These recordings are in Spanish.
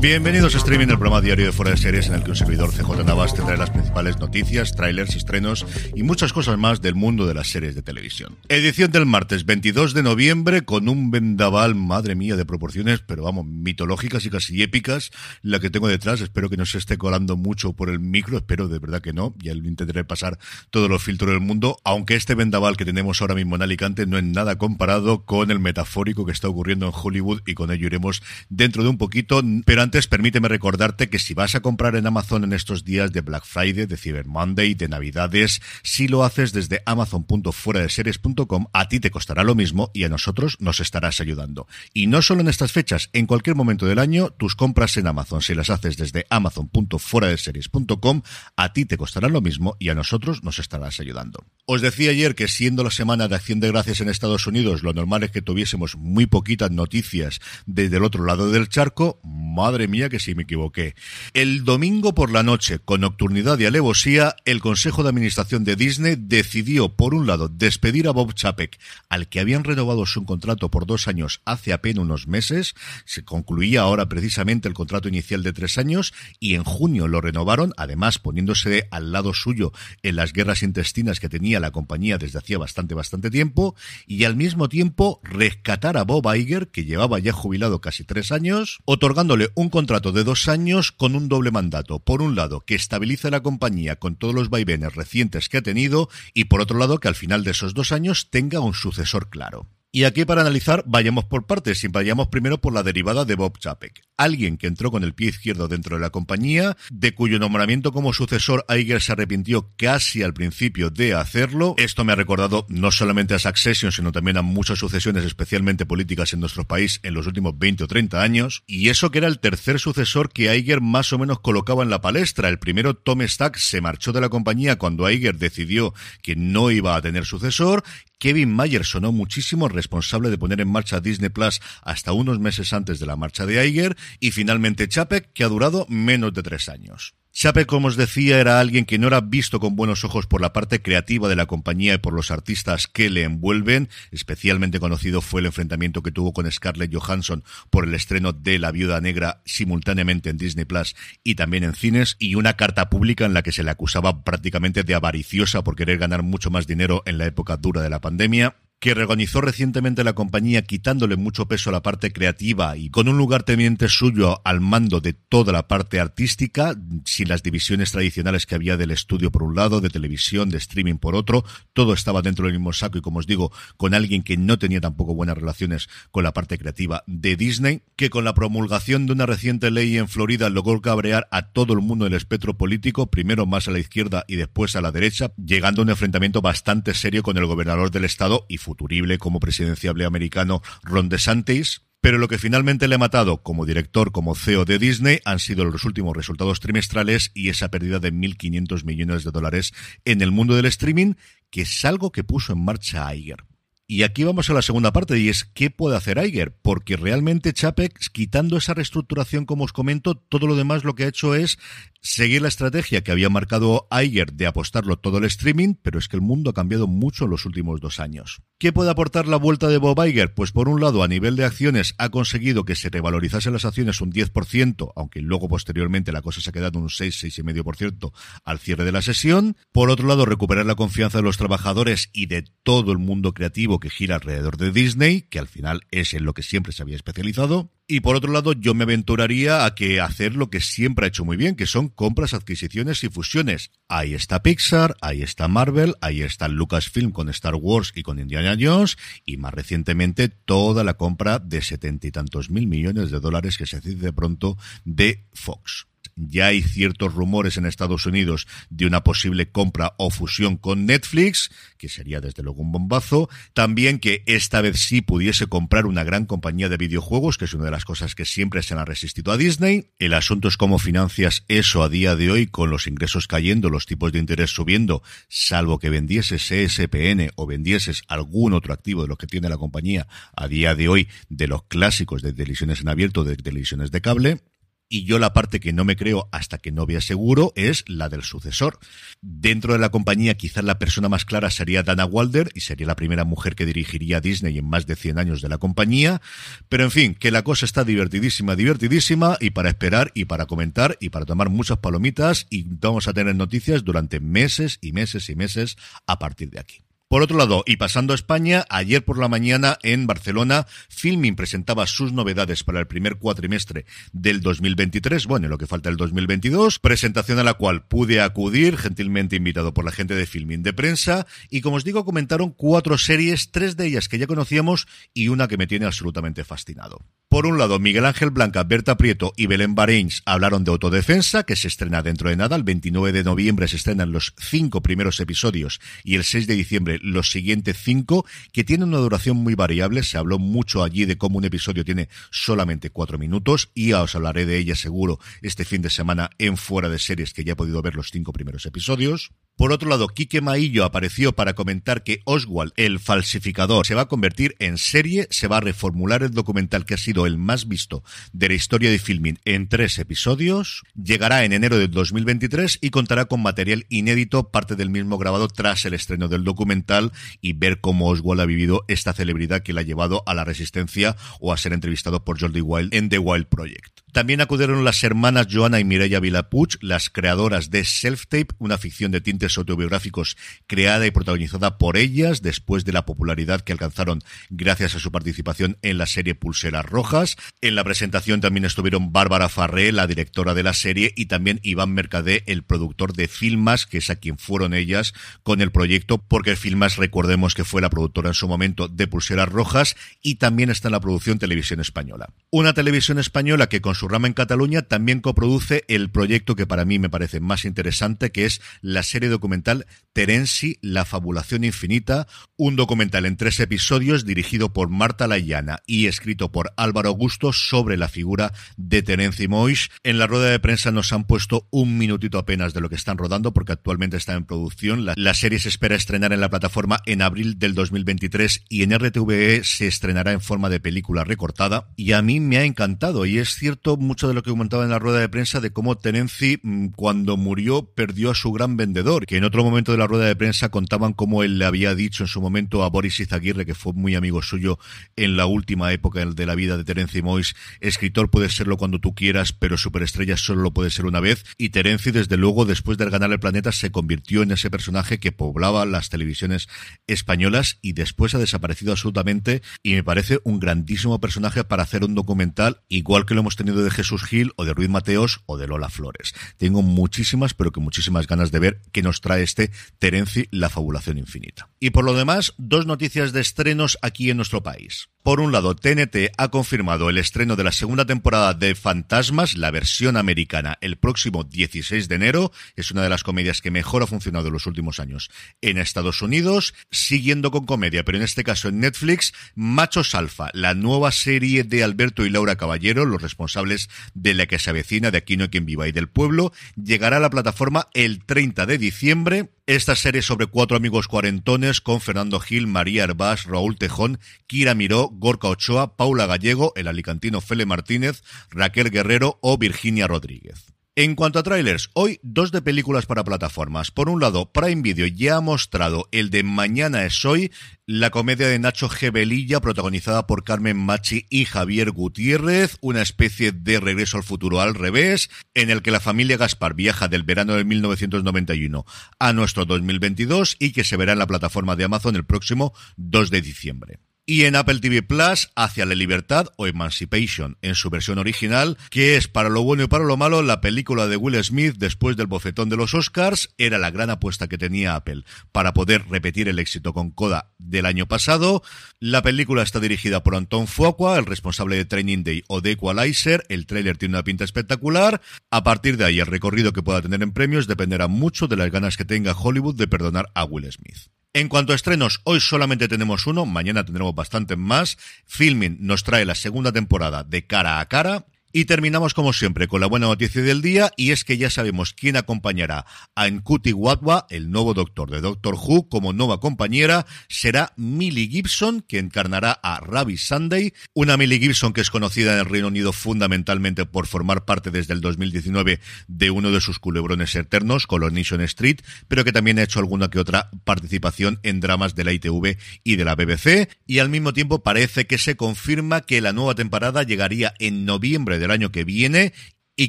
Bienvenidos a Streaming, el programa diario de Fuera de Series en el que un servidor CJ Navas te trae las principales noticias, trailers, estrenos y muchas cosas más del mundo de las series de televisión. Edición del martes 22 de noviembre con un vendaval, madre mía, de proporciones, pero vamos, mitológicas y casi épicas, la que tengo detrás. Espero que no se esté colando mucho por el micro, espero de verdad que no, ya intentaré pasar todos los filtros del mundo, aunque este vendaval que tenemos ahora mismo en Alicante no es nada comparado con el metafórico que está ocurriendo en Hollywood y con ello iremos dentro de un poquito, pero antes permíteme recordarte que si vas a comprar en Amazon en estos días de Black Friday, de Cyber Monday, de Navidades, si lo haces desde amazon.fueradeseries.com, a ti te costará lo mismo y a nosotros nos estarás ayudando. Y no solo en estas fechas, en cualquier momento del año, tus compras en Amazon, si las haces desde amazon.fueradeseries.com, a ti te costará lo mismo y a nosotros nos estarás ayudando. Os decía ayer que siendo la semana de Acción de Gracias en Estados Unidos, lo normal es que tuviésemos muy poquitas noticias desde el otro lado del charco. Madre mía que si me equivoqué. El domingo por la noche, con nocturnidad y alevosía, el Consejo de Administración de Disney decidió, por un lado, despedir a Bob Chapek, al que habían renovado su contrato por dos años hace apenas unos meses. Se concluía ahora precisamente el contrato inicial de tres años y en junio lo renovaron, además poniéndose al lado suyo en las guerras intestinas que tenía la compañía desde hacía bastante, bastante tiempo, y al mismo tiempo rescatar a Bob Iger, que llevaba ya jubilado casi tres años, otorgándole un contrato de dos años con un doble mandato. Por un lado, que estabilice la compañía con todos los vaivenes recientes que ha tenido y por otro lado, que al final de esos dos años tenga un sucesor claro. Y aquí para analizar, vayamos por partes y vayamos primero por la derivada de Bob Chapek. Alguien que entró con el pie izquierdo dentro de la compañía, de cuyo nombramiento como sucesor Iger se arrepintió casi al principio de hacerlo. Esto me ha recordado no solamente a Succession, sino también a muchas sucesiones, especialmente políticas en nuestro país en los últimos 20 o 30 años. Y eso que era el tercer sucesor que Iger más o menos colocaba en la palestra. El primero, Tom Stack, se marchó de la compañía cuando Iger decidió que no iba a tener sucesor Kevin Mayer sonó muchísimo, responsable de poner en marcha Disney Plus hasta unos meses antes de la marcha de Iger, y finalmente Chapek, que ha durado menos de tres años. Chape, como os decía, era alguien que no era visto con buenos ojos por la parte creativa de la compañía y por los artistas que le envuelven. Especialmente conocido fue el enfrentamiento que tuvo con Scarlett Johansson por el estreno de La Viuda Negra simultáneamente en Disney Plus y también en cines y una carta pública en la que se le acusaba prácticamente de avariciosa por querer ganar mucho más dinero en la época dura de la pandemia que reorganizó recientemente la compañía quitándole mucho peso a la parte creativa y con un lugar teniente suyo al mando de toda la parte artística, sin las divisiones tradicionales que había del estudio por un lado, de televisión, de streaming por otro, todo estaba dentro del mismo saco y como os digo, con alguien que no tenía tampoco buenas relaciones con la parte creativa de Disney, que con la promulgación de una reciente ley en Florida logró cabrear a todo el mundo del espectro político, primero más a la izquierda y después a la derecha, llegando a un enfrentamiento bastante serio con el gobernador del estado y futurible como presidenciable americano Ron DeSantis, pero lo que finalmente le ha matado como director, como CEO de Disney, han sido los últimos resultados trimestrales y esa pérdida de 1.500 millones de dólares en el mundo del streaming, que es algo que puso en marcha Iger. Y aquí vamos a la segunda parte y es qué puede hacer Iger, porque realmente Chapek, quitando esa reestructuración como os comento, todo lo demás lo que ha hecho es seguir la estrategia que había marcado Iger de apostarlo todo el streaming, pero es que el mundo ha cambiado mucho en los últimos dos años. ¿Qué puede aportar la vuelta de Bob Iger? Pues por un lado, a nivel de acciones, ha conseguido que se revalorizasen las acciones un 10%, aunque luego posteriormente la cosa se ha quedado un 6, 6,5% al cierre de la sesión. Por otro lado, recuperar la confianza de los trabajadores y de todo el mundo creativo que gira alrededor de Disney, que al final es en lo que siempre se había especializado. Y por otro lado, yo me aventuraría a que hacer lo que siempre ha hecho muy bien, que son compras, adquisiciones y fusiones. Ahí está Pixar, ahí está Marvel, ahí está Lucasfilm con Star Wars y con Indiana Jones, y más recientemente toda la compra de setenta y tantos mil millones de dólares que se hace de pronto de Fox. Ya hay ciertos rumores en Estados Unidos de una posible compra o fusión con Netflix, que sería desde luego un bombazo. También que esta vez sí pudiese comprar una gran compañía de videojuegos, que es una de las cosas que siempre se han resistido a Disney. El asunto es cómo financias eso a día de hoy con los ingresos cayendo, los tipos de interés subiendo, salvo que vendieses CSPN o vendieses algún otro activo de los que tiene la compañía a día de hoy de los clásicos de televisiones en abierto, de televisiones de cable. Y yo la parte que no me creo hasta que no vea seguro es la del sucesor. Dentro de la compañía quizás la persona más clara sería Dana Walder y sería la primera mujer que dirigiría Disney en más de 100 años de la compañía. Pero en fin, que la cosa está divertidísima, divertidísima y para esperar y para comentar y para tomar muchas palomitas y vamos a tener noticias durante meses y meses y meses a partir de aquí. Por otro lado, y pasando a España, ayer por la mañana en Barcelona, Filmin presentaba sus novedades para el primer cuatrimestre del 2023, bueno, lo que falta el 2022, presentación a la cual pude acudir, gentilmente invitado por la gente de Filmin de prensa, y como os digo, comentaron cuatro series, tres de ellas que ya conocíamos y una que me tiene absolutamente fascinado. Por un lado, Miguel Ángel Blanca, Berta Prieto y Belén Bareins hablaron de Autodefensa, que se estrena dentro de nada, el 29 de noviembre se estrenan los cinco primeros episodios y el 6 de diciembre los siguientes cinco, que tienen una duración muy variable. Se habló mucho allí de cómo un episodio tiene solamente cuatro minutos y os hablaré de ella seguro este fin de semana en Fuera de Series, que ya he podido ver los cinco primeros episodios. Por otro lado, Quique Maillo apareció para comentar que Oswald, el falsificador, se va a convertir en serie, se va a reformular el documental que ha sido el más visto de la historia de filming en tres episodios, llegará en enero de 2023 y contará con material inédito, parte del mismo grabado tras el estreno del documental y ver cómo Oswald ha vivido esta celebridad que le ha llevado a la resistencia o a ser entrevistado por Jordi Wild en The Wild Project. También acudieron las hermanas Joana y Mireia Vilapuch, las creadoras de Self Tape, una ficción de autobiográficos creada y protagonizada por ellas después de la popularidad que alcanzaron gracias a su participación en la serie Pulseras Rojas. En la presentación también estuvieron Bárbara Farré, la directora de la serie, y también Iván Mercadé, el productor de Filmas, que es a quien fueron ellas con el proyecto, porque Filmas, recordemos que fue la productora en su momento de Pulseras Rojas y también está en la producción Televisión Española. Una televisión española que con su rama en Cataluña también coproduce el proyecto que para mí me parece más interesante, que es la serie documental Terenci, La Fabulación Infinita, un documental en tres episodios dirigido por Marta Layana y escrito por Álvaro Augusto sobre la figura de Terenci Moix. En la rueda de prensa nos han puesto un minutito apenas de lo que están rodando porque actualmente está en producción. La, la serie se espera estrenar en la plataforma en abril del 2023 y en RTVE se estrenará en forma de película recortada y a mí me ha encantado y es cierto mucho de lo que comentaba en la rueda de prensa de cómo Tenenzi, mm, cuando murió, perdió a su gran vendedor, que en otro momento de la rueda de prensa contaban cómo él le había dicho en su momento a Boris Izaguirre, que fue muy amigo suyo en la última época de la vida de Terenzi Mois, escritor puede serlo cuando tú quieras, pero superestrella solo lo puede ser una vez, y Terenzi, desde luego, después de ganar el planeta, se convirtió en ese personaje que poblaba las televisiones españolas y después ha desaparecido absolutamente, y me parece un grandísimo personaje para hacer un documental, igual que lo hemos tenido de Jesús Gil o de Ruiz Mateos o de Lola Flores. Tengo muchísimas, pero que muchísimas ganas de ver qué nos trae este Terenci, la fabulación infinita. Y por lo demás, dos noticias de estrenos aquí en nuestro país. Por un lado, TNT ha confirmado el estreno de la segunda temporada de Fantasmas, la versión americana, el próximo 16 de enero. Es una de las comedias que mejor ha funcionado en los últimos años en Estados Unidos. Siguiendo con comedia, pero en este caso en Netflix, Machos Alfa, la nueva serie de Alberto y Laura Caballero, los responsables de la que se avecina de Aquí no hay quien viva y del pueblo, llegará a la plataforma el 30 de diciembre esta serie sobre cuatro amigos cuarentones con Fernando Gil, María Herbás, Raúl Tejón, Kira Miró, Gorka Ochoa, Paula Gallego, el alicantino Fele Martínez, Raquel Guerrero o Virginia Rodríguez. En cuanto a trailers, hoy dos de películas para plataformas. Por un lado, Prime Video ya ha mostrado el de Mañana es hoy, la comedia de Nacho Gebelilla protagonizada por Carmen Machi y Javier Gutiérrez, una especie de regreso al futuro al revés, en el que la familia Gaspar viaja del verano de 1991 a nuestro 2022 y que se verá en la plataforma de Amazon el próximo 2 de diciembre. Y en Apple TV Plus Hacia la Libertad o Emancipation en su versión original, que es para lo bueno y para lo malo la película de Will Smith después del bofetón de los Oscars, era la gran apuesta que tenía Apple para poder repetir el éxito con Coda del año pasado. La película está dirigida por Anton Fuqua, el responsable de Training Day o de Equalizer, el tráiler tiene una pinta espectacular. A partir de ahí el recorrido que pueda tener en premios dependerá mucho de las ganas que tenga Hollywood de perdonar a Will Smith. En cuanto a estrenos, hoy solamente tenemos uno, mañana tendremos bastante más. Filming nos trae la segunda temporada de Cara a Cara. Y terminamos como siempre con la buena noticia del día y es que ya sabemos quién acompañará a Nkuti Wadwa, el nuevo doctor de Doctor Who, como nueva compañera, será Millie Gibson, que encarnará a Ravi Sunday, una Millie Gibson que es conocida en el Reino Unido fundamentalmente por formar parte desde el 2019 de uno de sus culebrones eternos, Coronation Street, pero que también ha hecho alguna que otra participación en dramas de la ITV y de la BBC, y al mismo tiempo parece que se confirma que la nueva temporada llegaría en noviembre de el año que viene y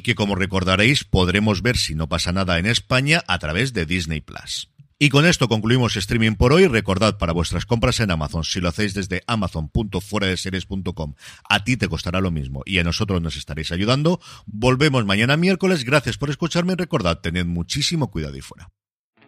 que como recordaréis podremos ver si no pasa nada en España a través de Disney Plus. Y con esto concluimos streaming por hoy. Recordad para vuestras compras en Amazon, si lo hacéis desde amazon.fueradeseries.com, a ti te costará lo mismo y a nosotros nos estaréis ayudando. Volvemos mañana miércoles. Gracias por escucharme y recordad, tened muchísimo cuidado y fuera.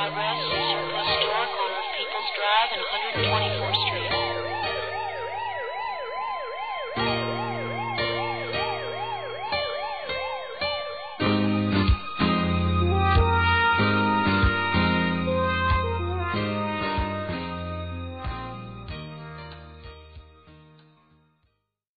Progress is your Restaurant on People's Drive and 124th